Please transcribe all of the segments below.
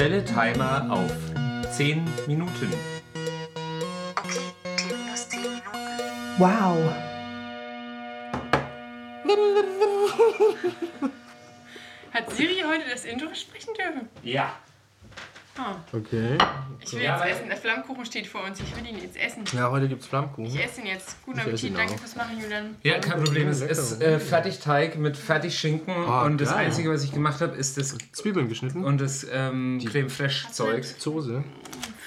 Stelle Timer auf 10 Minuten. Okay, T minus 10 Minuten. Wow. Hat Siri heute das Intro sprechen dürfen? Ja. Oh, Okay. Ich will Ja, jetzt essen. Der Flammkuchen steht vor uns. Ich will ihn jetzt essen. Ja, heute gibt's Flammkuchen. Ich esse ihn jetzt. Guten Appetit. Danke fürs Machen, Julian. Ja, kein Problem. Es ist äh, Fertigteig mit Fertigschinken Ah, und das geil. Einzige, was ich gemacht habe, ist das Zwiebeln geschnitten. und das ähm, Creme Fraiche Zeug. Soße.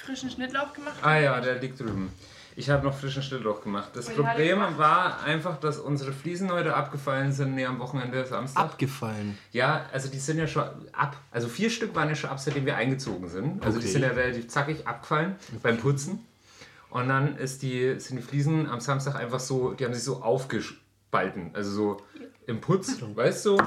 Frischen Schnittlauch gemacht. Ah ja, der liegt drüben. Ich habe noch frischen Schnittlauch gemacht. Das Und die er Problem gemacht? war einfach, dass unsere Fliesen heute abgefallen sind, nee, am Wochenende Samstag. Abgefallen. Ja, also die sind ja schon ab. Also vier Stück waren ja schon ab, seitdem wir eingezogen sind. Also die Okay. sind ja relativ zackig abgefallen beim Putzen. Und dann ist die, sind die Fliesen am Samstag einfach so, die haben sich so aufgespalten. Also so im Putz, weißt du? So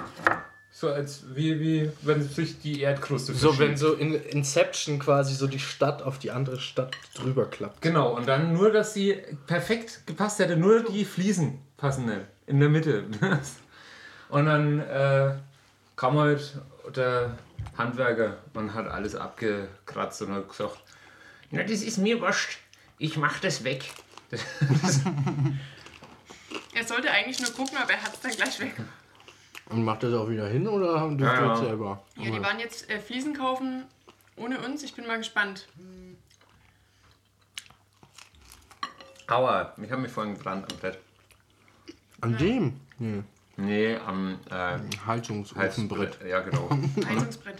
als wie, wie wenn sich die Erdkruste So, wenn so in Inception quasi so die Stadt auf die andere Stadt drüber klappt. Genau, und dann nur, dass sie perfekt gepasst hätte, nur die Fliesen passen nicht. In der Mitte. und dann äh, kam halt der Handwerker und hat alles abgekratzt und hat gesagt, na, das ist mir wurscht, ich mach das weg. Er sollte eigentlich nur gucken, aber er hat es dann gleich weg. Und macht das auch wieder hin oder haben dürft Ja, ja. das selber? Ja, die waren jetzt äh, Fliesen kaufen ohne uns. Ich bin mal gespannt. Aua, ich habe mich vorhin gebrannt am Bett. An dem? Nee. Nee, am äh, Heizungsofenbrett. Heizbrett. Ja, genau. Heizungsbrett.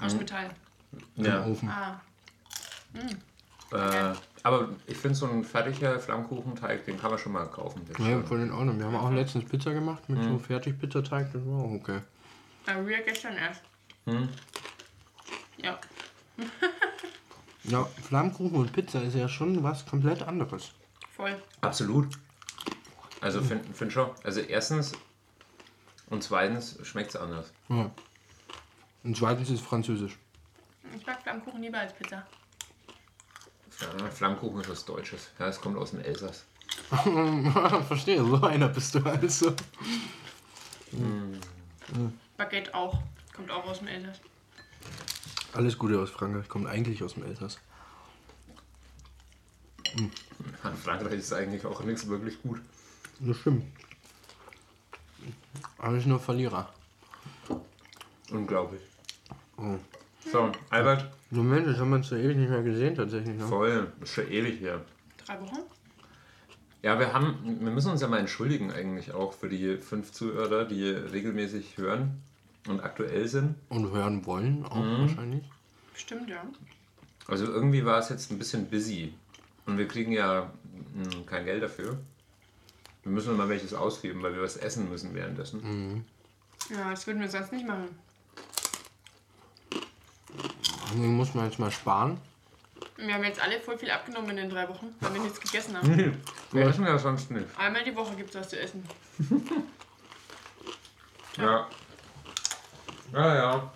Aus Metall. ja. Ofen. Ah, Äh, aber ich finde so ein fertiger Flammkuchenteig, den kann man schon mal kaufen. Ja, von den Ordnung. Wir haben auch letztens Pizza gemacht mit so Fertigpizzateig. Das war auch okay. aber wir gestern erst. Ja. Ja, Flammkuchen und Pizza ist ja schon was komplett anderes. Voll. Absolut. Also finde find schon. Also erstens und zweitens schmeckt es anders. Ja. Und zweitens ist französisch. Ich mag Flammkuchen lieber als Pizza. Ja, Flammkuchen ist was Deutsches. Ja, es kommt aus dem Elsass. Verstehe, so einer bist du also. Baguette auch. Kommt auch aus dem Elsass. Alles Gute aus Frankreich, kommt eigentlich aus dem Elsass. In Frankreich ist eigentlich auch nichts wirklich gut. Das stimmt. Aber ich nur Verlierer. Unglaublich. Oh. So, Albert, So Mensch, das haben wir uns so ewig nicht mehr gesehen tatsächlich. Ne? voll. Das ist schon ewig hier. Drei Wochen? Ja, wir haben, wir müssen uns ja mal entschuldigen eigentlich auch für die fünf Zuhörer, die regelmäßig hören und aktuell sind. Und hören wollen auch wahrscheinlich. Bestimmt, ja. Also irgendwie war es jetzt ein bisschen busy. Und wir kriegen ja mh, kein Geld dafür. Wir müssen mal welches ausgeben, weil wir was essen müssen währenddessen. Ja, das würden wir sonst nicht machen. Deswegen muss man jetzt mal sparen. Wir haben jetzt alle voll viel abgenommen in den drei Wochen, weil wir nichts gegessen haben. Nee, wir essen ja sonst nicht. Einmal die Woche gibt es was zu essen. Ja. Ja, ja.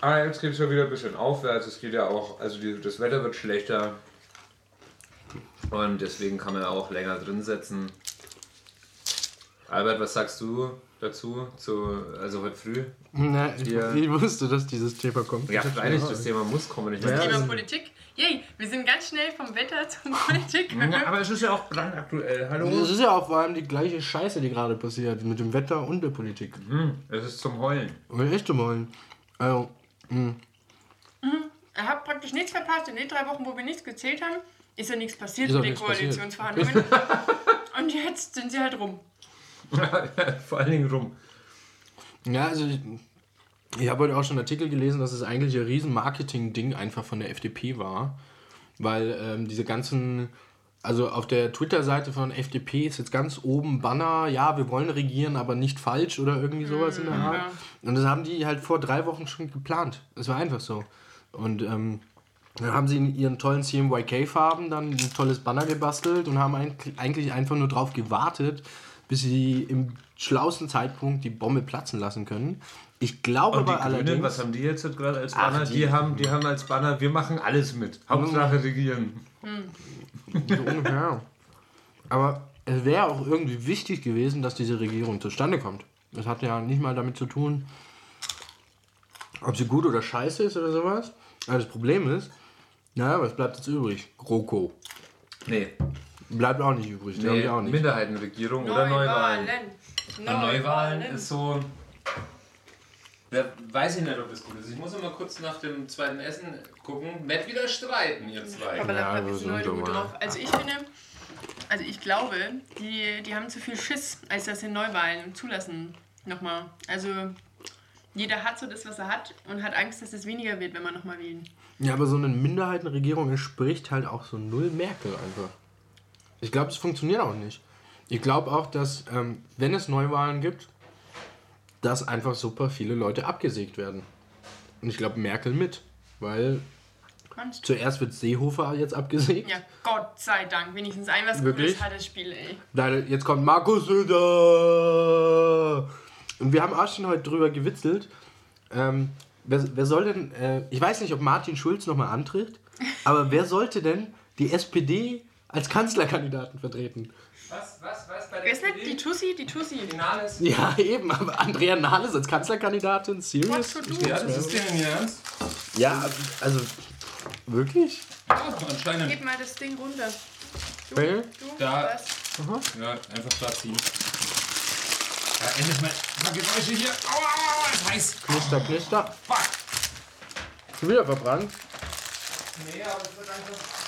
Aber jetzt geht es ja wieder ein bisschen aufwärts. Es geht ja auch, also die, das Wetter wird schlechter. Und deswegen kann man ja auch länger drin sitzen. Albert, was sagst du dazu? Zu, also heute früh? Na, ich, ich wusste, dass dieses Thema kommt. Ja, freilich, das Thema muss kommen. Ich Ja, meine, Thema also- Politik. Yay, wir sind ganz schnell vom Wetter zur Politik. Ja, aber es ist ja auch brandaktuell. Hallo? Das ist ja auch vor allem die gleiche Scheiße, die gerade passiert mit dem Wetter und der Politik. Hm, es ist zum Heulen. Und echt wollen. Also, Er hat praktisch nichts verpasst. In den drei Wochen, wo wir nichts gezählt haben, ist ja nichts passiert Ist mit den. Koalitionsverhandlungen. Und jetzt sind sie halt rum. Vor allen Dingen rum. ja, also ich, ich habe heute auch schon einen Artikel gelesen, dass es eigentlich ein riesen Marketing-Ding einfach von der FDP war. Weil ähm, diese ganzen, also auf der Twitter-Seite von FDP ist jetzt ganz oben Banner, ja, wir wollen regieren, aber nicht falsch oder irgendwie sowas in der Art. ja. Und das haben die halt vor drei Wochen schon geplant. Es war einfach so. Und ähm, dann haben sie in ihren tollen CMYK-Farben dann ein tolles Banner gebastelt und haben eigentlich- eigentlich einfach nur drauf gewartet, bis sie im schlausten Zeitpunkt die Bombe platzen lassen können. Ich glaube Und die aber Grünen, allerdings. was haben die jetzt gerade als Ach, Banner? die- die, haben, die haben als Banner, wir machen alles mit. Hauptsache regieren. So ungefähr. Aber es wäre auch irgendwie wichtig gewesen, dass diese Regierung zustande kommt. Das hat ja nicht mal damit zu tun, ob sie gut oder scheiße ist oder sowas, Aber das Problem ist, naja, was bleibt jetzt übrig? GroKo. Nee, Bleibt auch nicht übrig, nee die auch nicht. Minderheitenregierung oder Neuwahlen. Neuwahlen. Neuwahlen ist so. Ja, weiß ich nicht, ob das gut ist. Ich muss immer kurz nach dem zweiten Essen gucken. Nicht wieder streiten, ihr zwei. Aber Ja, da so bist du sind heute wir gut drauf. Also ich finde, also ich glaube, die, die haben zu viel Schiss, als dass sie Neuwahlen zulassen. Nochmal. Also jeder hat so das, was er hat und hat Angst, dass es weniger wird, wenn man nochmal wählen. Ja, aber so eine Minderheitenregierung entspricht halt auch so null Merkel einfach. Ich glaube, es funktioniert auch nicht. Ich glaube auch, dass, ähm, wenn es Neuwahlen gibt, dass einfach super viele Leute abgesägt werden. Und ich glaube, Merkel mit. Weil du? zuerst wird Seehofer jetzt abgesägt. Ja, Gott sei Dank. Wenigstens ein was Wirklich? Gutes hat das Spiel, ey. Leider, jetzt kommt Markus Söder. Und wir haben auch schon heute drüber gewitzelt. Ähm, wer, wer soll denn, äh, ich weiß nicht, ob Martin Schulz nochmal antritt, aber wer sollte denn die SPD als Kanzlerkandidaten vertreten? Was, was, was? Bei Wer ist nicht die Tussi? Die Tussi. Finales? Ja, eben, aber Andrea Nahles als Kanzlerkandidatin? Serious? Ja, das ist denen hier ernst. Ja, also, wirklich? Ja, anscheinend. Gib mal das Ding runter. Du, Okay. du, Da. was? Ja, einfach da ziehen. Ja, endlich mal ein paar Geräusche hier. Aua, aua, aua, ist heiß. Knister, knister. Fuck. Schon wieder verbrannt. Nee, aber es wird einfach.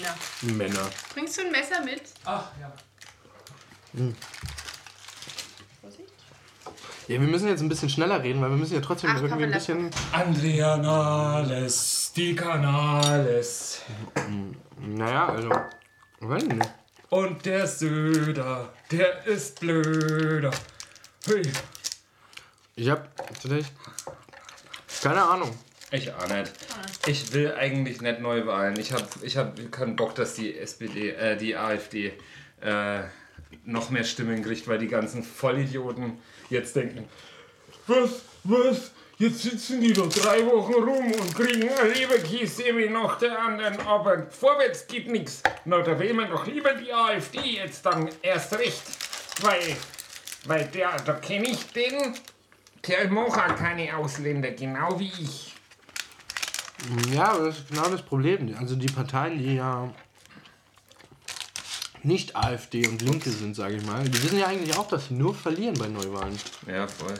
Männer. Männer. Bringst du ein Messer mit? Ach, ja. Vorsicht. Ja, wir müssen jetzt ein bisschen schneller reden, weil wir müssen ja trotzdem Ach, irgendwie ein bisschen... Andrea Nahles, die Canales. Naja, also... Weiß ich nicht. Und der Söder, der ist blöder. Hui. Ich hab tatsächlich keine Ahnung. Ich auch nicht. Ich will eigentlich nicht Neuwahlen. Ich habe ich hab keinen Bock, dass die SPD, äh, die AfD äh, noch mehr Stimmen kriegt, weil die ganzen Vollidioten jetzt denken, was, was, jetzt sitzen die doch drei Wochen rum und kriegen ein Leberkäse noch der anderen, aber vorwärts geht nichts. Na, da wählen wir doch lieber die AfD jetzt dann erst recht, weil, weil der, da kenne ich den, der macht auch keine Ausländer, genau wie ich. Ja, das ist genau das Problem. Also die Parteien, die ja nicht AfD und Linke sind, sage ich mal, die wissen ja eigentlich auch, dass sie nur verlieren bei Neuwahlen. Ja, voll.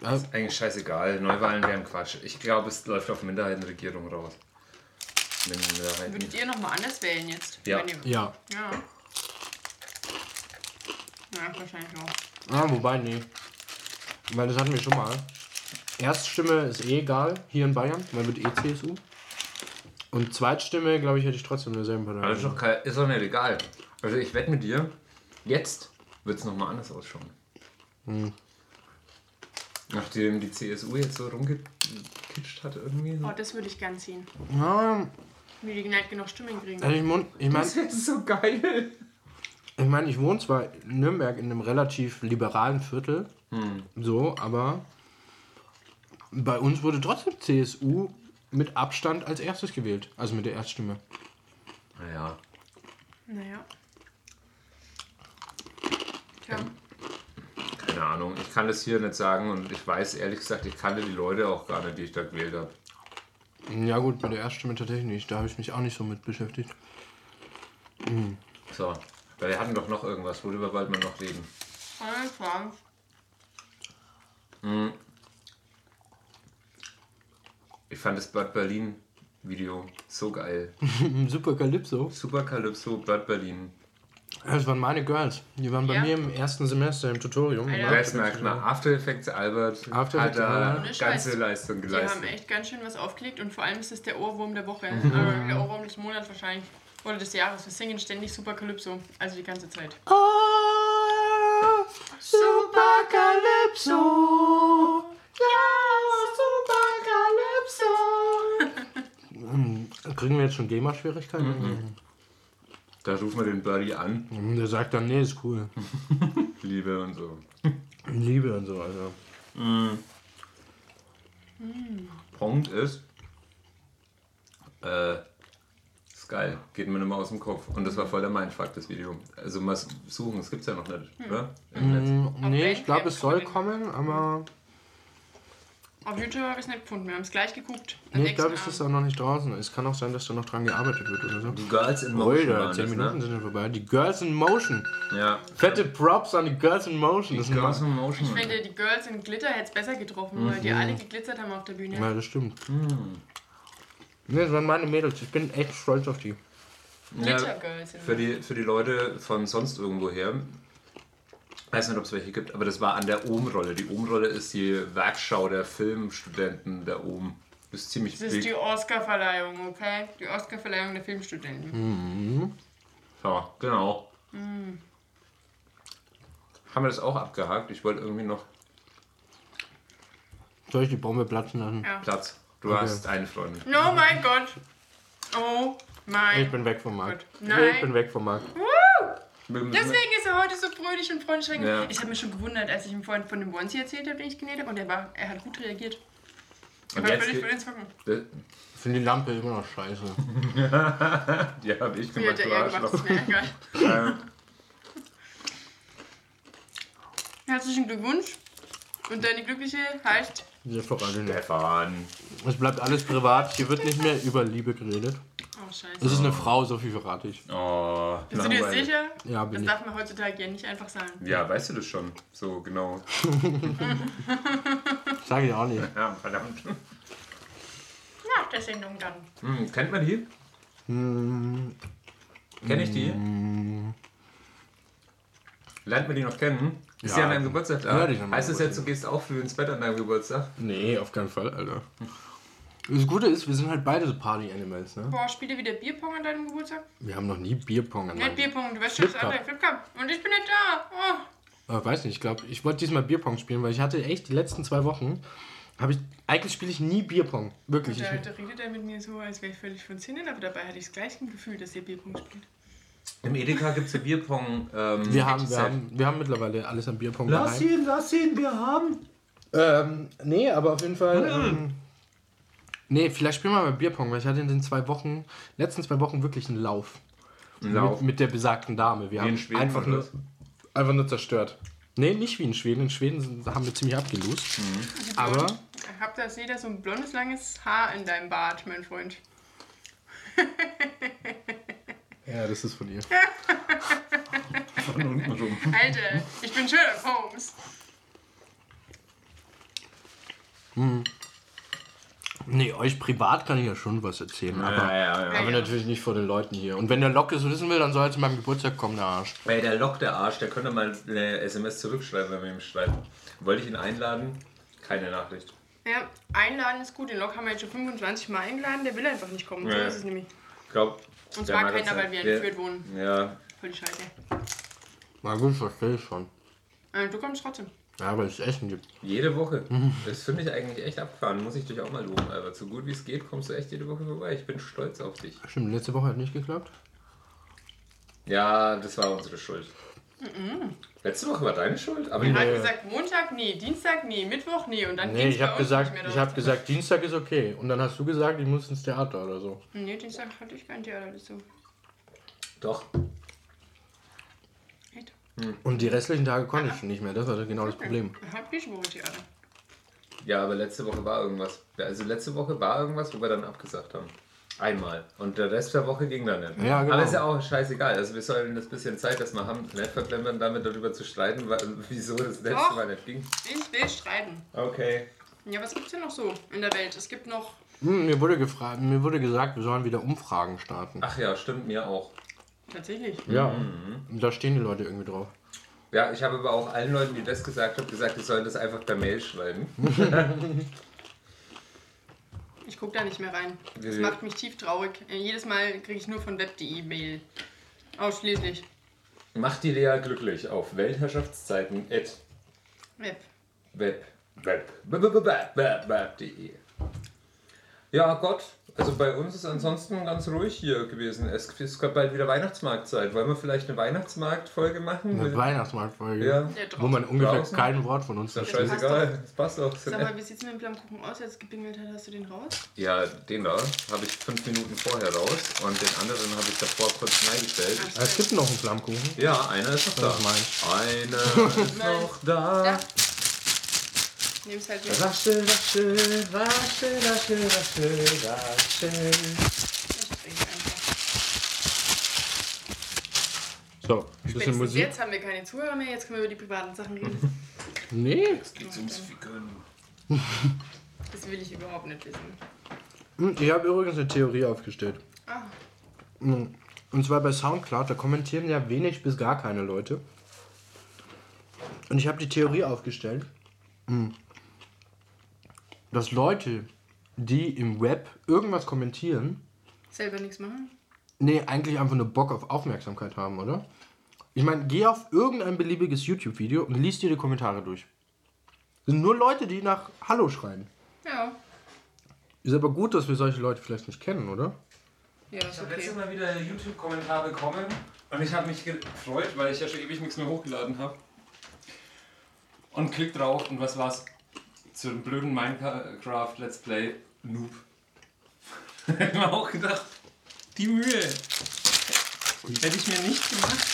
Ja, Ist eigentlich scheißegal. Neuwahlen wären Quatsch. Ich glaube, es läuft auf Minderheitenregierung raus. Minderheiten. Würdet ihr nochmal anders wählen jetzt? Ja. Ihr- ja. Ja. Ja, wahrscheinlich auch. Ah, wobei, nee. Weil das hatten wir schon mal. Erststimme ist eh egal, hier in Bayern, weil wird eh CSU. Und Zweitstimme, glaube ich, hätte ich trotzdem derselben Partei. Aber ist doch, kein, ist doch nicht egal. Also ich wette mit dir, jetzt wird es nochmal anders ausschauen. Nachdem die CSU jetzt so rumgekitscht hat irgendwie. Oh, das würde ich gern sehen. Ja, Wie die nicht genug Stimmen kriegen. also ich mon- ich meine, Das ist so geil. ich, mein, ich wohne zwar in Nürnberg in einem relativ liberalen Viertel, so, aber bei uns wurde trotzdem CSU mit Abstand als erstes gewählt. Also mit der Erststimme. Naja. Naja. Tja. Keine Ahnung. Ich kann das hier nicht sagen und ich weiß ehrlich gesagt, ich kannte die Leute auch gar nicht, die ich da gewählt habe. Ja gut, mit der Erststimme tatsächlich nicht. Da habe ich mich auch nicht so mit beschäftigt. So. Weil wir hatten doch noch irgendwas, worüber wollten wir noch reden? Einfach. Ich fand das Bad Berlin Video so geil. Super Calypso. Super Calypso, Bad Berlin. Das waren meine Girls. Die waren bei Ja. mir im ersten Semester im Tutorium. Alter. Merkt mal, After Effects Albert After hat da ganze Scheiß. Leistung Die geleistet. haben echt ganz schön was aufgelegt und vor allem ist es der Ohrwurm der Woche. Mhm. Äh, der Ohrwurm des Monats wahrscheinlich. Oder des Jahres. Wir singen ständig Super Calypso. Also die ganze Zeit. Ah, Super Calypso. Ja, Super Calypso. Kriegen wir jetzt schon GEMA-Schwierigkeiten? Da rufen wir den Birdie an, Mhm. Der sagt dann, nee, ist cool. Liebe und so. Liebe und so, also. Punkt ist, äh, ist geil, geht mir nicht mehr aus dem Kopf. Und das war voll der Mindfuck, das Video. Also mal suchen, das gibt's ja noch nicht, oder? Im Netz. Nee, ich glaube, es soll kommen. kommen, aber Auf YouTube habe ich es nicht gefunden. Wir haben es gleich geguckt. Nee, ich glaube, es ist auch noch nicht draußen. Es kann auch sein, dass da noch dran gearbeitet wird oder so. Die Girls in Motion Alter, waren 10 das, Minuten ne? sind schon vorbei. Die Girls in Motion. Ja. Fette Props an die Girls in Motion. Das Die sind Girls in Motion. Ich finde, die Girls in Glitter hätte es besser getroffen, weil die alle geglitzert haben auf der Bühne. ja, das stimmt. Nee, das waren meine Mädels. Ich bin echt stolz auf die. Ja, für, die, für die Leute von sonst irgendwoher, weiß nicht, ob es welche gibt, aber das war an der Ohm-Rolle. Die Ohm-Rolle ist die Werkschau der Filmstudenten der Ohm. Das ist ziemlich Das ist big. die Oscar-Verleihung, okay? Die Oscar-Verleihung der Filmstudenten. Ja, genau. Haben wir das auch abgehakt? Ich wollte irgendwie noch Soll ich die Bombe platzen lassen? Ja. Platz. Du Okay. hast eine Freundin. Oh mein Gott. Oh mein Ich bin weg vom Markt. Gott. Nein. Ich bin weg vom Markt. Müssen- Deswegen ist er heute so fröhlich und freundlich. Ja. Ich habe mich schon gewundert, als ich ihm vorhin von dem Onesie erzählt habe, den ich genäht habe. Und er, war, er hat gut reagiert. Er Und war völlig Hocken. Ich finde die Lampe immer noch scheiße. Ja, hab ich gemacht, hat er ist mir egal. Ähm, Herzlichen Glückwunsch. Und deine Glückliche heißt. Stefan. Es bleibt alles privat. Hier wird nicht mehr über Liebe geredet. Oh, scheiße. Es ist eine Frau, so viel verrate ich. Oh, Bist du dir sicher? Ja, Das bin ich. darf man heutzutage ja nicht einfach sagen. Ja, weißt du das schon? So, genau. Sag ich auch nicht. Ja, verdammt. Nach der Sendung dann. Hm, kennt man die? Kenn ich die? Lernt man die noch kennen? Ist Ja. sie an deinem Geburtstag da? Ja, die ist an meinem heißt das jetzt, du gehst auch früh ins Bett an deinem Geburtstag? Nee, auf keinen Fall, Alter. Das Gute ist, wir sind halt beide so Party-Animals, ne? Boah, spielt ihr wieder Bierpong an deinem Geburtstag? Wir haben noch nie Bierpong an Nicht Bierpong, du weißt schon, das Flipcup. andere. Flipcup. Und ich bin nicht da. Oh. Ich weiß nicht, ich glaube, ich wollte diesmal Bierpong spielen, weil ich hatte echt die letzten zwei Wochen, habe ich, eigentlich spiele ich nie Bierpong. Wirklich. Da, da redet er mit mir so, als wäre ich völlig von Sinnen, aber dabei hatte ich das gleiche Gefühl, dass ihr Bierpong spielt. Im Edeka gibt es ja Bierpong. Ähm, wir, haben, wir, haben, wir haben mittlerweile alles an Bierpong Lass daheim. ihn, lass ihn, wir haben. Ähm, nee, aber auf jeden Fall. Ähm, nee, vielleicht spielen wir mal Bierpong, weil ich hatte in den zwei Wochen, letzten zwei Wochen wirklich einen Lauf. Ein Lauf. Mit, mit der besagten Dame. Wir Wie in haben Schweden einfach nur, einfach nur zerstört. Nee, nicht wie in Schweden. In Schweden sind, haben wir ziemlich abgelost. Aber Habt ihr jeder so ein blondes, langes Haar in deinem Bart, mein Freund? Ja, das ist von ihr. Von unten rum. Alter, ich bin Sherlock Holmes. Nee, euch privat kann ich ja schon was erzählen. Ja, aber, ja, ja. aber Ja. natürlich nicht vor den Leuten hier. Und wenn der Lock es wissen will, dann soll er zu meinem Geburtstag kommen, der Arsch. Ey, der Lock, der Arsch, der könnte mal eine SMS zurückschreiben, wenn wir ihm schreiben. Wollte ich ihn einladen? Keine Nachricht. Ja, einladen ist gut. Den Lok haben wir jetzt schon 25 Mal eingeladen. Der will einfach nicht kommen. So ist es nämlich. Ich glaub, Und der zwar keiner, weil wir nicht. entführt wohnen. Ja, Voll die Scheiße. Na gut, verstehe ich schon. Äh, du kommst trotzdem. Ja, weil es Essen gibt. jede Woche. Das finde ich eigentlich echt abgefahren. Muss ich dich auch mal loben, Albert. So gut wie es geht, kommst du echt jede Woche vorbei. Ich bin stolz auf dich. Stimmt, letzte Woche hat nicht geklappt. Ja, das war unsere Schuld. Letzte Woche war deine Schuld, aber Er die hat gesagt, Montag nee, Dienstag nee, Mittwoch nee. Und dann Nee, ging's ich bei habe uns gesagt, nicht mehr ich habe gesagt, Dienstag ist okay. Und dann hast du gesagt, ich muss ins Theater oder so. Nee, Dienstag hatte ich kein Theater dazu. Doch. Echt? Und die restlichen Tage konnte ich nicht mehr. Das war genau das Problem. Ich hab diese Woche Theater. Ja, aber letzte Woche war irgendwas. Also letzte Woche war irgendwas, wo wir dann abgesagt haben. Einmal. Und der Rest der Woche ging dann nicht. Ja, genau. Aber ist ja auch scheißegal. Also wir sollen das bisschen Zeit, das wir haben, nicht verplempern, damit darüber zu streiten, wieso das letzte Doch. Mal nicht ging. Ich will streiten. Okay. Ja, was gibt's denn noch so in der Welt? Es gibt noch. Hm, mir, wurde gefragt, mir wurde gesagt, wir sollen wieder Umfragen starten. Ach ja, stimmt mir auch. Tatsächlich. Ja. Und da stehen die Leute irgendwie drauf. Ja, ich habe aber auch allen Leuten, die das gesagt haben, gesagt, die sollen das einfach per Mail schreiben. Ich gucke da nicht mehr rein. Das macht mich tief traurig. Äh, Jedes Mal kriege ich nur von web.de Mail. Ausschließlich. Macht die Lea glücklich auf Weltherrschaftszeiten at Web. web web web web web web web.de. Ja Gott, also bei uns ist ansonsten ganz ruhig hier gewesen. Es ist gerade bald wieder Weihnachtsmarktzeit. Wollen wir vielleicht eine Weihnachtsmarktfolge machen? Eine Weihnachtsmarktfolge. Ja, Wo man ungefähr Draußen? kein Wort von uns ist versteht. passt scheißegal. Das passt doch. Sag mal, wie sieht's mit dem Flammkuchen aus, als es gebingelt hat? Hast du den raus? Ja, den da habe ich fünf Minuten vorher raus und den anderen habe ich davor kurz Ah, Es gibt noch einen Flammkuchen. Ja, einer ist noch da. Das ist meins. Einer ist noch da. Da. Nimm's halt mit. Wasche, wasche, wasche, wasche, wasche, wasche. Ich trinke einfach. So, ein bisschen Spätestens Musik. jetzt haben wir keine Zuhörer mehr, jetzt können wir über die privaten Sachen reden. Nee. Geht's ums Ficken. Das will ich überhaupt nicht wissen. Hm, Ich habe übrigens eine Theorie aufgestellt. Ah, Hm, Und zwar bei Soundcloud, da kommentieren ja wenig bis gar keine Leute. Und ich habe die Theorie aufgestellt, hm, dass Leute, die im Web irgendwas kommentieren, selber nichts machen? nee, eigentlich einfach nur Bock auf Aufmerksamkeit haben, oder? Ich meine, geh auf irgendein beliebiges YouTube-Video und liest dir die Kommentare durch. Das sind nur Leute, die nach Hallo schreien. Ja. Ist aber gut, dass wir solche Leute vielleicht nicht kennen, oder? Ja, Ich ist habe okay. letztes Mal wieder YouTube-Kommentar bekommen und ich habe mich gefreut, weil ich ja schon ewig nichts mehr hochgeladen habe. Und klick drauf und was war's? Zu dem blöden Minecraft Let's Play Noob. ich hab mir auch gedacht, die Mühe. Hätte ich mir nicht gemacht.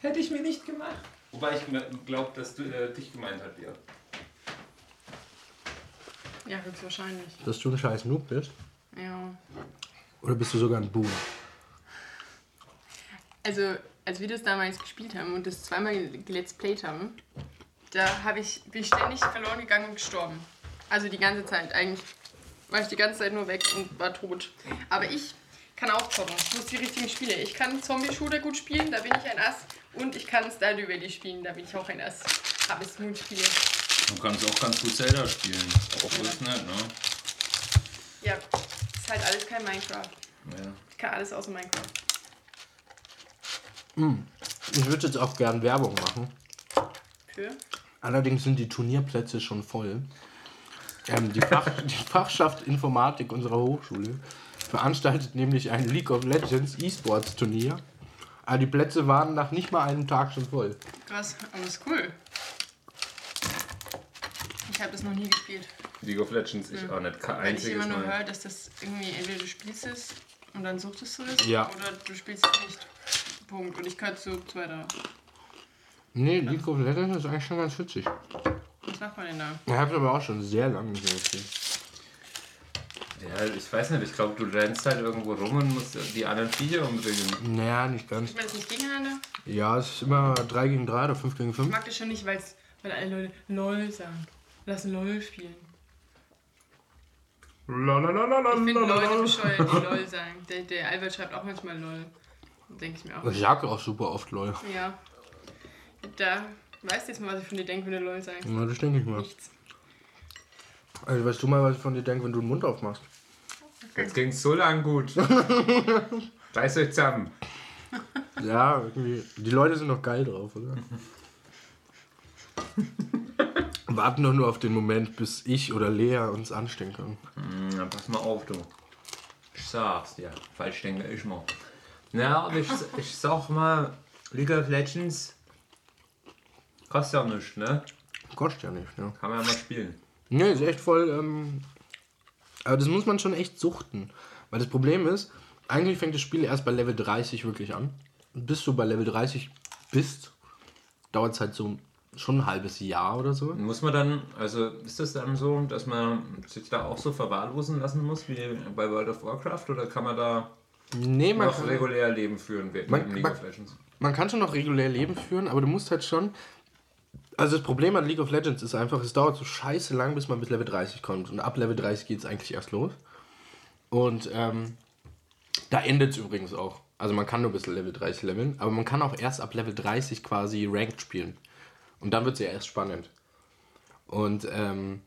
Hätte ich mir nicht gemacht. Wobei ich glaube, dass du äh, dich gemeint hat, ja. Ja, höchstwahrscheinlich. Dass du ein scheiß Noob bist? Ja. Oder bist du sogar ein Boom? Also, als wir das damals gespielt haben und das zweimal let's played haben, da hab ich, bin ich ständig verloren gegangen und gestorben. Also die ganze Zeit. Eigentlich war ich die ganze Zeit nur weg und war tot. Aber ich kann auch zocken. Ich muss die richtigen Spiele. Ich kann Zombie-Shooter gut spielen, da bin ich ein Ass. Und ich kann Stardew Valley spielen, da bin ich auch ein Ass. Aber es sind Spiele. Du kannst auch ganz gut Zelda spielen. Auch ist nett, ne? Ja, ist halt alles kein Minecraft. Ja. Ich kann alles außer Minecraft. Ich würde jetzt auch gern Werbung machen. Für? Allerdings sind die Turnierplätze schon voll. Ähm, die, Fach, die Fachschaft Informatik unserer Hochschule veranstaltet nämlich ein League of Legends E-Sports Turnier. Aber die Plätze waren nach nicht mal einem Tag schon voll. Krass, aber ist cool. Ich habe das noch nie gespielt. League of Legends, ich auch nicht. Kein Weil ich immer nur höre, dass das irgendwie entweder du spielst es und dann suchtest du es Ja. oder du spielst es nicht. Punkt. Und ich gehöre zu zweiter. Nee, League of Legends ist eigentlich schon ganz witzig. Was macht man denn da? Ich habe aber auch schon sehr lange nicht mehr gespielt. Ja, ich weiß nicht, ich glaube, du rennst halt irgendwo rum und musst die anderen Viecher umbringen. Naja, nicht ganz. Spielt man das nicht gegeneinander? Ja, es ist immer 3 gegen 3 oder 5 gegen Ich 5. mag das schon nicht, weil's, weil alle Leute LOL sagen. Lass LOL spielen. Ich finde Leute bescheuert, die LOL sagen. Der, der Albert schreibt auch manchmal LOL. Denke ich mir auch. Ich sage auch super oft LOL. Ja. Da weißt du jetzt mal, was ich von dir denke, wenn du LOL sagst. Na, das denke ich mal. Nichts. Also, weißt du mal, was ich von dir denke, wenn du den Mund aufmachst? Jetzt ging's so lang gut. Reißt euch zusammen. Ja, irgendwie. Die Leute sind noch geil drauf, oder? Warten doch nur auf den Moment, bis ich oder Lea uns anstehen können. Na, pass mal auf, du. Ich sag's dir. Falsch denke ich mal. Na, aber ich, ich sag mal, League of Legends kostet ja nichts, ne? Kostet ja nicht, ja. Kann man ja mal spielen. Nee, ist echt voll. Ähm, aber das muss man schon echt suchten. Weil das Problem ist, eigentlich fängt das Spiel erst bei Level 30 wirklich an. Bis du bei Level 30 bist, dauert es halt so schon ein halbes Jahr oder so. Muss man dann, also ist das dann so, dass man sich da auch so verwahrlosen lassen muss wie bei World of Warcraft oder kann man da Nee, man noch regulär Leben führen wie Man- League man- of Legends? man kann schon noch regulär Leben führen, aber du musst halt schon. Also das Problem an League of Legends ist einfach, es dauert so scheiße lang, bis man bis Level 30 kommt. Und ab Level 30 geht es eigentlich erst los. Und ähm, da endet es übrigens auch. Also man kann nur bis Level 30 leveln, aber man kann auch erst ab Level 30 quasi Ranked spielen. Und dann wird es ja erst spannend. Und ähm,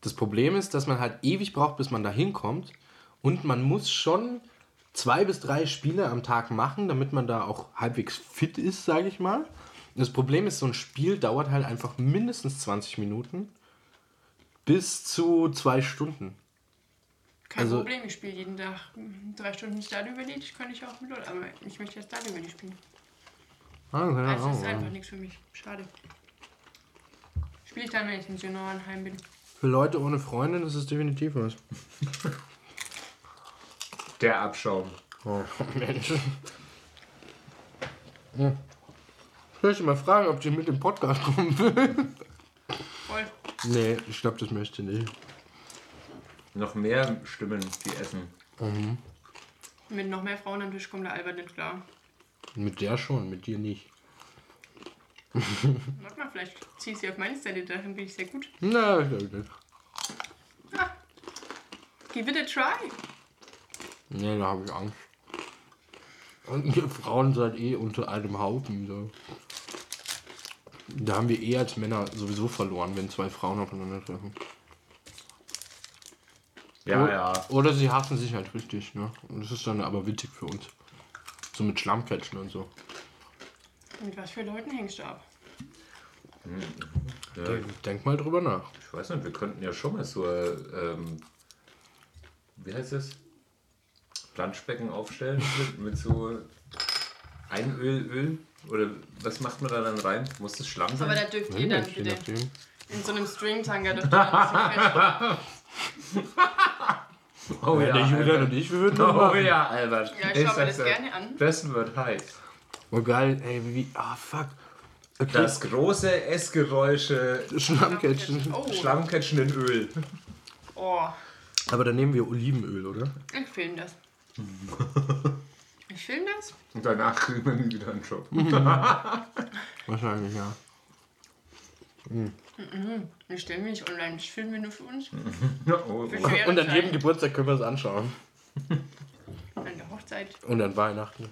das Problem ist, dass man halt ewig braucht, bis man da hinkommt. Und man muss schon zwei bis drei Spiele am Tag machen, damit man da auch halbwegs fit ist, sage ich mal. Das Problem ist, so ein Spiel dauert halt einfach mindestens 20 Minuten bis zu zwei Stunden. Kein Also- Problem, ich spiele jeden Tag drei Stunden Stardew Valley, das kann ich auch mit LOL, aber ich möchte ja Stardew Valley spielen. Ah, keine Also das ist einfach nichts für mich. Schade. Spiele ich dann, wenn ich in Seniorenheim bin. Für Leute ohne Freundin ist es definitiv was. Der Abschaum. Oh, Mensch. Ja. Ich möchte mal fragen, ob die mit dem Podcast kommen will. Voll. Nee, ich glaube, das möchte ich nicht. Noch mehr Stimmen, die essen. Mit noch mehr Frauen am Tisch kommt der Albert nicht klar. Mit der schon, mit dir nicht. Warte mal, vielleicht zieh ich sie auf meine Seite, darin bin ich sehr gut. Na, ich glaube nicht. Give it a try. Nee, da habe ich Angst. Und ihr Frauen seid eh unter einem Haufen. So. Da haben wir eh als Männer sowieso verloren, wenn zwei Frauen aufeinandertreffen. Ja, Oder- ja. Oder sie hassen sich halt richtig, ne? Und das ist dann aber witzig für uns. So mit Schlammcatchen und so. Mit was für Leuten hängst du ab? ja. Denk, denk mal drüber nach. Ich weiß nicht, wir könnten ja schon mal so, äh, ähm, wie heißt es? Planschbecken aufstellen mit, mit so Einöl, Öl? Oder was macht man da dann rein? Muss das Schlamm sein? Aber da dürft ihr dann nachdem. bitte in so einem Stringtanger dürft ihr ein oh Ja, der Julian und ich, wir würden das Oh machen. ja, Albert. Ja, ich schau mir das gerne an. Das wird heiß. Oh geil, ey, wie. Ah, fuck. Okay. Das große Essgeräusche, Schlammcatchen. Oh, Schlammcatchen in Öl. oh, Aber dann nehmen wir Olivenöl, oder? ich film das. Ich film das? Und danach kriegen wir nie wieder einen Job. Wahrscheinlich, ja. Wir stellen mich nicht online, ich filme nur für uns. oh, Für oh. schwere Und an jedem. Geburtstag können wir es anschauen. An der Hochzeit. Und an Weihnachten.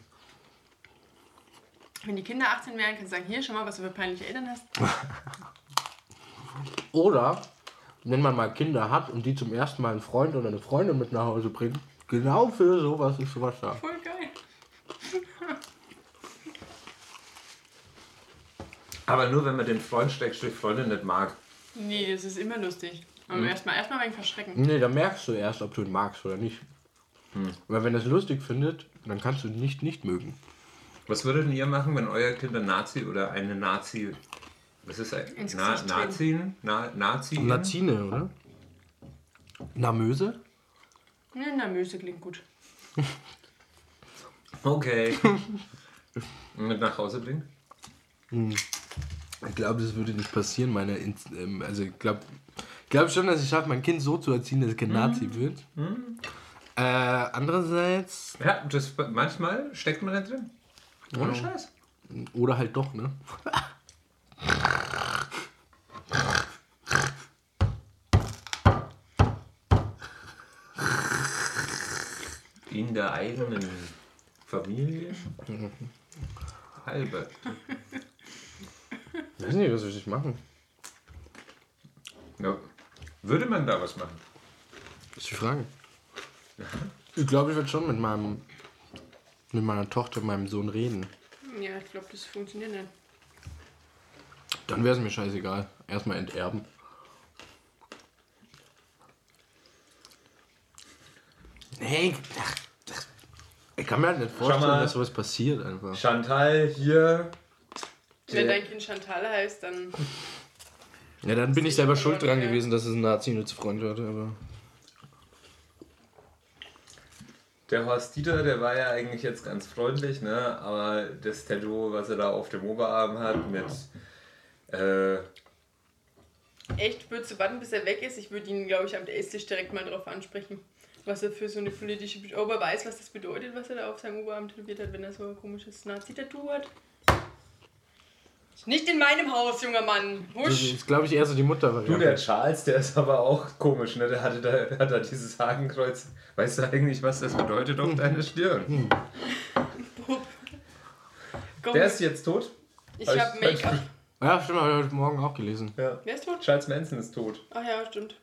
Wenn die Kinder 18 wären, kannst du sagen, hier, schau mal, was du für peinliche Eltern hast. Oder, wenn man mal Kinder hat und die zum ersten Mal einen Freund oder eine Freundin mit nach Hause bringt, genau für sowas ist sowas da. Voll geil. Aber nur wenn man den Freund Schrägstrich Freundin nicht mag. Nee, das ist immer lustig. Aber erstmal erstmal wegen Verschrecken. Nee, da merkst du erst, ob du ihn magst oder nicht. Weil wenn er es lustig findet, dann kannst du ihn nicht nicht mögen. Was würdet ihr machen, wenn euer Kind ein Nazi oder eine Nazi. Was ist ein Ins Na, Gesicht treten. Nazi? Na, Nazi? Nazine, oder? Namöse? Nee, na, Möse klingt gut. Okay. Und mit nach Hause bringen? Ich glaube, das würde nicht passieren. Meine Inst ähm, also ich glaube glaub schon, dass ich schaffe, mein Kind so zu erziehen, dass es kein Nazi wird. Äh, andererseits, Ja, das, manchmal steckt man da drin. Ohne Scheiß. oder halt doch, ne? In der eigenen Familie? Albert. Ich weiß nicht, was soll ich machen? Ja. Würde man da was machen? Das ist die Frage. Ich glaube, ich werde schon mit meinem mit meiner Tochter, meinem Sohn reden. Ja, ich glaube, das funktioniert nicht. Dann wäre es mir scheißegal. Erstmal enterben. Nee, ach, das- ich kann mir halt nicht vorstellen, mal. dass sowas passiert einfach. Chantal hier. Wenn dein Kind Chantal heißt, dann. Ja, dann bin ich selber schuld dran ja. gewesen, dass es ein Nazi-Freund hatte, aber. Der Horst Dieter, der war ja eigentlich jetzt ganz freundlich, ne? Aber das Tattoo, was er da auf dem Oberarm hat, mit. Äh, Echt, würdest du warten, bis er weg ist? Ich würde ihn, glaube ich, am Esstisch direkt mal drauf ansprechen. Was er für so eine politische. Ob er weiß, was das bedeutet, was er da auf seinem Oberarm tätowiert hat, wenn er so ein komisches Nazi-Tattoo hat. Nicht in meinem Haus, junger Mann. Das Husch! ist, glaube ich, eher so die du, Mutter-Variante. der Charles, der ist aber auch komisch, ne? Der hatte da, hat da dieses Hakenkreuz. Weißt du eigentlich, was das bedeutet auf deiner Stirn? Komm, Der ist jetzt tot? ich habe Make-up. Ja, stimmt, habe ich heute Morgen auch gelesen. Ja. Wer ist tot? Charles Manson ist tot. Ach ja, stimmt.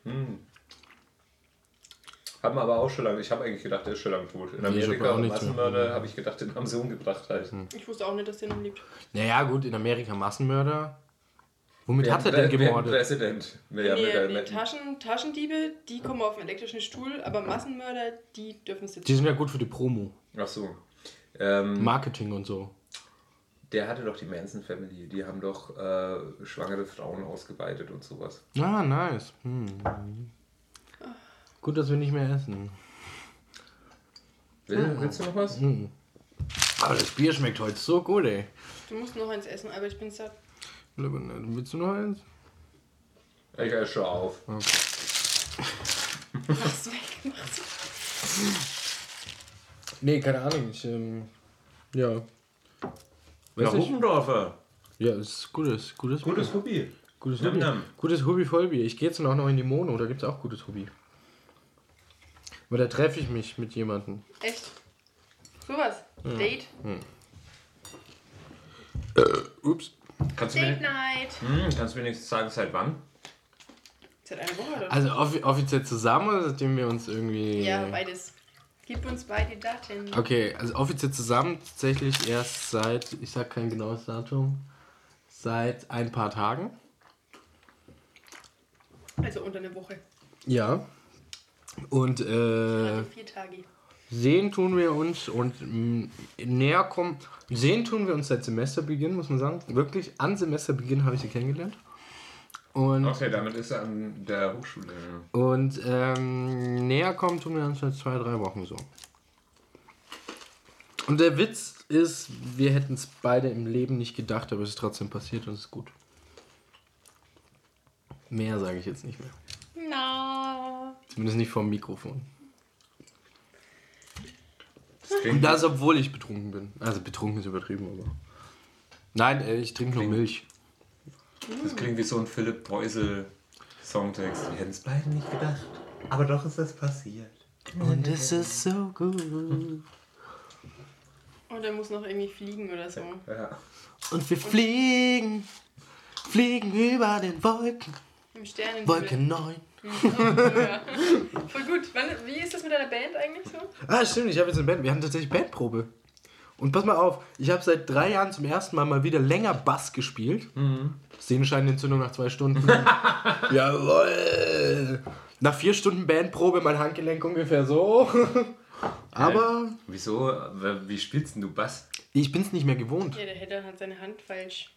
Haben wir aber auch schon lange. Ich habe eigentlich gedacht, der ist schon lange tot. In Nee, Amerika mehr. Massenmörder habe ich gedacht, den haben sie umgebracht halt. Ich wusste auch nicht, dass der noch lebt. Naja, gut, in Amerika Massenmörder. Womit Wer- hat er wer- denn wer gemordet? Präsident. Ja, die mit der die netten- Taschen, Taschendiebe, die kommen auf einen elektrischen Stuhl, aber Massenmörder, die dürfen sitzen. Die sind ja gut für die Promo. Ach so. Ähm, Marketing und so. der hatte doch die Manson Family. Die haben doch äh, schwangere Frauen ausgeweitet und sowas. Ah, nice. Hm. Gut, dass wir nicht mehr essen. Will, Willst du noch was? Aber das Bier schmeckt heute so gut, ey. Du musst noch eins essen, aber ich bin satt. Willst du noch eins? Ich esse schon auf. Mach's weg, mach's weg. Nee, keine Ahnung. Ich, ähm, ja. Ja, Weiß nicht. Hugendorfer. Ja, ist gutes, gutes, Gutes Hobby. gutes Hobby. Gutes Hobby Vollbier. Ich gehe jetzt auch noch in die Mono, da gibt es auch gutes Hobby. Aber da treffe ich mich mit jemandem. Echt? Sowas. Date. Ups. Kannst du, Date mir, Night. hm, kannst du mir wenigstens sagen, seit wann? Seit einer Woche oder? Also offi offiziell zusammen oder seitdem wir uns irgendwie. Ja, beides. Gib uns beide Daten. Okay, also offiziell zusammen tatsächlich erst seit, ich sag kein genaues Datum, seit ein paar Tagen. Also unter einer Woche. Ja. Und äh, sehen tun wir uns und mh, näher kommen. Sehen tun wir uns seit Semesterbeginn, muss man sagen. Wirklich an Semesterbeginn habe ich sie kennengelernt. Und, Okay, damit ist er an der Hochschule. ja. und ähm, näher kommen tun wir uns seit zwei, drei Wochen so. Und der Witz ist, wir hätten es beide im Leben nicht gedacht, aber es ist trotzdem passiert und es ist gut. Mehr sage ich jetzt nicht mehr. Na. Zumindest nicht vom Mikrofon. Das Und das, obwohl ich betrunken bin. Also betrunken ist übertrieben, aber. Nein, äh, ich trinke nur Milch. das klingt wie so ein Philipp Preusel Songtext. Wir hätten es beide nicht gedacht. Aber doch ist das passiert. Und es ist so gut. Und er muss noch irgendwie fliegen oder so. Ja. Und wir fliegen, fliegen über den Wolken. Im Sternenhimmel. Wolke 9. Ja. Voll gut. Wann, wie ist das mit deiner Band eigentlich so? Ah, stimmt, ich habe jetzt eine Band. Wir haben tatsächlich Bandprobe. Und pass mal auf, ich habe seit drei Jahren zum ersten Mal mal wieder länger Bass gespielt. Sehnenscheinentzündung nach zwei Stunden. Jawohl! Nach vier Stunden Bandprobe mein Handgelenk ungefähr so. Aber Wieso? Wie spielst denn du Bass? ich bin es nicht mehr gewohnt. Ja, der hat seine Hand falsch.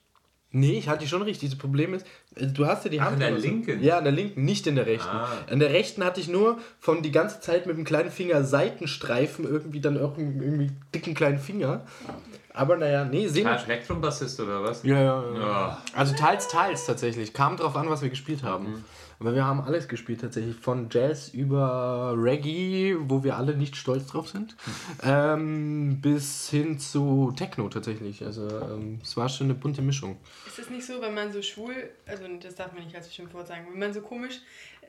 Nee, ich hatte die schon richtig. Das Problem ist, äh, du hast ja die Hand. in der immer so- linken? Ja, in der linken, nicht in der rechten. Ah. In der rechten hatte ich nur von die ganze Zeit mit dem kleinen Finger Seitenstreifen irgendwie dann auch irgendwie dicken kleinen Finger. Aber naja, nee, sehen Ah, Spektrum-Bassist oder was? Ja, ja, ja. Ja. Also teils, teils tatsächlich. Kam drauf an, was wir gespielt haben. Aber wir haben alles gespielt tatsächlich. Von Jazz über Reggae, wo wir alle nicht stolz drauf sind, ähm, bis hin zu Techno tatsächlich. Also ähm, es war schon eine bunte Mischung. Ist das nicht so, wenn man so schwul, also das darf man nicht als Schimpfwort sagen, wenn man so komisch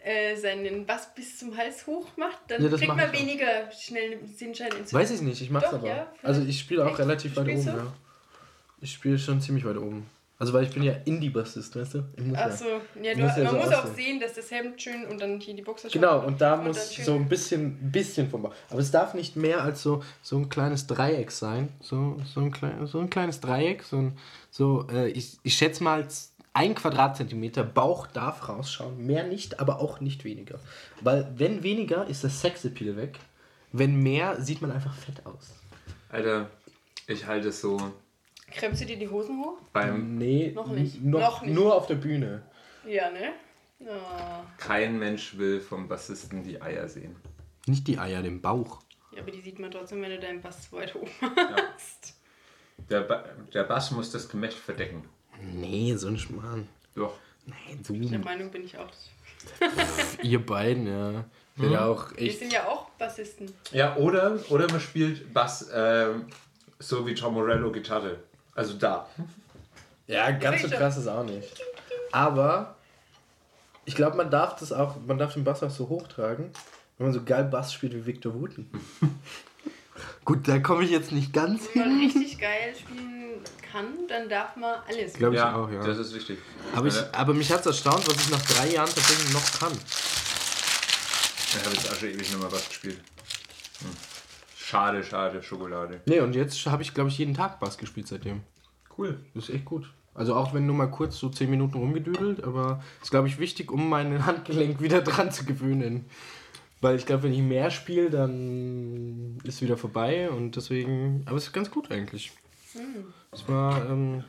äh, seinen Bass bis zum Hals hoch macht, dann Ja, kriegt man ich auch. weniger schnell eine Sinnscheinentzündung. Weiß ich nicht, ich mach's Doch, aber. ja, also ich spiele auch Echt? relativ weit oben, du? ja. Ich spiele schon ziemlich weit oben. Also weil ich bin ja Indie-Bassist, weißt du? Ich muss Ach ja. so, ja, du, Muss ja man so muss auch aussehen. sehen, dass das Hemd schön und dann hier die Boxer Genau, und da dann muss so ein bisschen, bisschen vom Bauch. Aber es darf nicht mehr als so, so ein kleines Dreieck sein. So, so, ein, klein, so ein kleines Dreieck. So, ein, so äh, ich, ich schätze mal, ein Quadratzentimeter Bauch darf rausschauen. Mehr nicht, aber auch nicht weniger. Weil wenn weniger, ist das Sexappeal weg. Wenn mehr, sieht man einfach fett aus. Alter, ich halte es so Krempst du dir die Hosen hoch? beim Nee, Noch nicht. Noch, Noch nicht. Nur auf der Bühne. Ja, ne? Ja. kein Mensch will vom Bassisten die Eier sehen. Nicht die Eier, den Bauch. ja, aber die sieht man trotzdem, wenn du deinen Bass weit oben hast. Der, ba der Bass muss das Gemächt verdecken. Nee, so ein Schmarrn. Doch. Nee, so. Der Meinung bin ich auch. Ihr beiden, ja. Bin ja auch Wir echt. sind ja auch Bassisten. Ja, oder, oder man spielt Bass ähm, so wie Tom Morello Gitarre. Also da. Ja, ganz so krass ist auch nicht. Aber ich glaube, man darf das auch, man darf den Bass auch so hochtragen, wenn man so geil Bass spielt wie Victor Wooten. Gut, da komme ich jetzt nicht ganz hin. richtig geil spielen kann, dann darf man alles. Glaube ich ja, auch, ja. das ist wichtig. Aber, ich, Ja, aber mich hat es erstaunt, was ich nach drei Jahren tatsächlich noch kann. Ich habe jetzt auch schon ewig mehr Bass gespielt. Hm. Schade, schade, Schokolade. Nee, und jetzt habe ich, glaube ich, jeden Tag Bass gespielt seitdem. Cool. Das ist echt gut. Also auch wenn nur mal kurz so 10 Minuten rumgedüdelt, aber ist, glaube ich, wichtig, um mein Handgelenk wieder dran zu gewöhnen. Weil ich glaube, wenn ich mehr spiele, dann ist wieder vorbei und deswegen. Aber es ist ganz gut eigentlich. Es war ähm,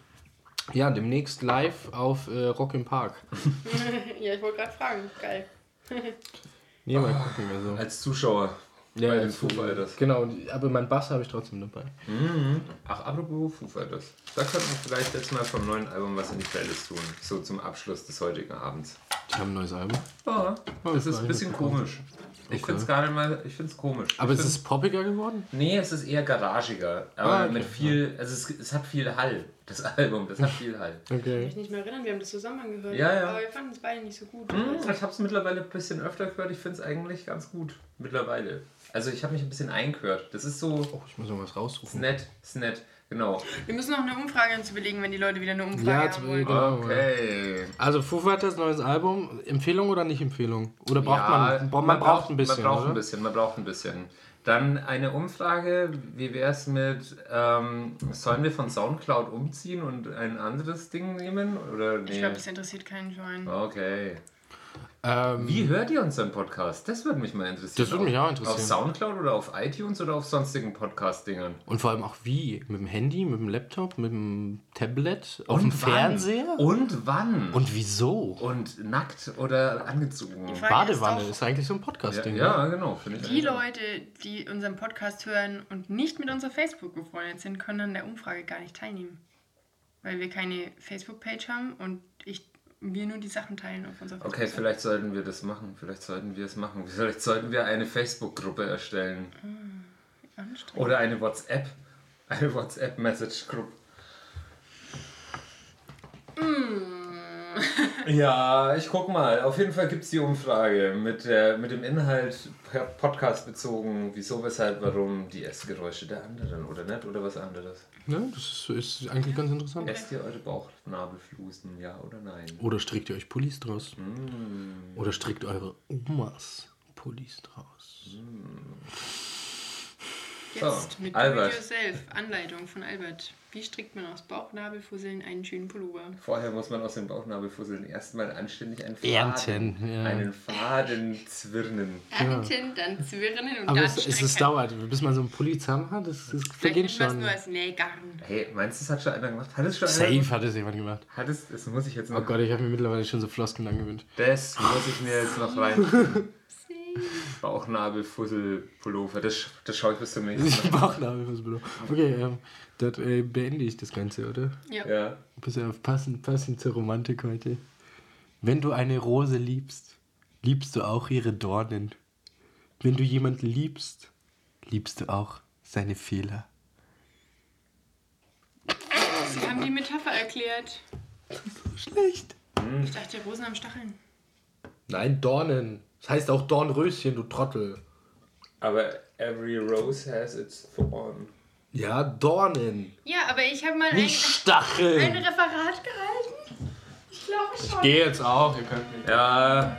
ja demnächst live auf äh, Rock im Park. Ja, ich wollte gerade fragen. Geil. Nee, mal gucken. Also. Als Zuschauer Ja, bei den Foo Fighters. Genau, aber mein Bass habe ich trotzdem dabei. Ach, apropos Foo Fighters. Da könnten wir vielleicht jetzt mal vom neuen Album was in die Playlist tun. So zum Abschluss des heutigen Abends. haben ein neues Album. Ja, Oh, das ist ein bisschen ich mitbekommen. Ich Okay. finde es gar nicht mal, ich finde es komisch. Aber ich es ist poppiger geworden? Nee, es ist eher garagiger. Aber Ah, okay. mit viel, also es, es hat viel Hall. Das Album, das hat viel Hall. Ich kann Okay. mich nicht mehr erinnern, wir haben das zusammen angehört. Ja, ja. Aber wir fanden es beide nicht so gut. Hm, Ich habe es mittlerweile ein bisschen öfter gehört. Ich finde es eigentlich ganz gut. Mittlerweile. Also ich habe mich ein bisschen eingehört. Das ist so, Oh, ich muss noch was ist rausrufen. nett, ist nett. Genau. Wir müssen noch eine Umfrage uns überlegen, wenn die Leute wieder eine Umfrage Ja, haben wollen. Genau, Okay. Also Foo Fighters neues Album, Empfehlung oder nicht Empfehlung? Oder braucht Ja, man, man, man braucht ein bisschen, Man braucht oder? ein bisschen, man braucht ein bisschen. Dann eine Umfrage, wie wäre es mit, ähm, sollen wir von Soundcloud umziehen und ein anderes Ding nehmen? Oder nee? Ich glaube, das interessiert keinen Schwein. Okay. Ähm, Wie hört ihr unseren Podcast? Das würde mich mal interessieren. Das würde mich auch Auf interessieren. Soundcloud oder auf iTunes oder auf sonstigen Podcast-Dingern? Und vor allem auch wie? Mit dem Handy, mit dem Laptop, mit dem Tablet, auf dem wann? Fernseher? Und wann? Und wieso? Und nackt oder angezogen? Die Frage Badewanne ist ist eigentlich so ein Ja, Podcast-Ding. ja, ne? genau. Finde ich die. Leute, die unseren Podcast hören und nicht mit unserer Facebook befreundet sind, können an der Umfrage gar nicht teilnehmen. Weil wir keine Facebook-Page haben und ich, wir nur die Sachen teilen auf unserer Okay, Facebook-Seite. vielleicht sollten wir das machen. Vielleicht sollten wir es machen. Vielleicht sollten wir eine Facebook-Gruppe erstellen. Anstrengend. Oder eine WhatsApp. Eine WhatsApp-Message-Gruppe. Ja, ich guck mal. Auf jeden Fall gibt es die Umfrage mit, der, mit dem Inhalt per Podcast bezogen, wieso, weshalb, warum die Essgeräusche der anderen oder nicht oder was anderes. Ne? Das ist, ist eigentlich ganz interessant. Esst ihr eure Bauchnabelflusen, ja oder nein? Oder strickt ihr euch Pullis draus? Mm. Oder strickt eure Omas Pullis draus? Jetzt So, mit Albert. Do-It-Yourself. Anleitung von Albert. Wie strickt man aus Bauchnabelfusseln einen schönen Pullover? Vorher muss man aus den Bauchnabelfusseln erstmal anständig einen Faden, Ernten, ja. einen Faden zwirnen. Ernten, dann zwirnen und Aber dann es, es, dauert, bis man so einen Pulli zusammen hat, das, das vergeht schon. nur als Nähgarn. Hey, meinst du, das hat schon einer gemacht? Hat es schon einer Safe hat es jemand gemacht. Hat es, das muss ich jetzt Oh noch. Gott, ich habe mir mittlerweile schon so Floskeln angewöhnt. Das muss ich mir jetzt noch rein. Bauchnabelfussel-Pullover. Das, das schaue ich bis zum nächsten Mal. Bauchnabel fürs Büro. Okay, ähm, das äh, beende ich das Ganze, oder? Ja. Ja. Pass auf, passend, passend zur Romantik heute. Wenn du eine Rose liebst, liebst du auch ihre Dornen. Wenn du jemanden liebst, liebst du auch seine Fehler. Sie haben die Metapher erklärt. Schlecht. Ich dachte, Rosen haben Stacheln. Nein, Dornen. Das heißt auch Dornröschen, du Trottel. Aber every rose has its thorn. Ja, Dornen. Ja, aber ich habe mal ein, Nicht Stacheln. ein Referat gehalten. Ich glaube schon. Geh jetzt auch, ihr könnt mich. Ja.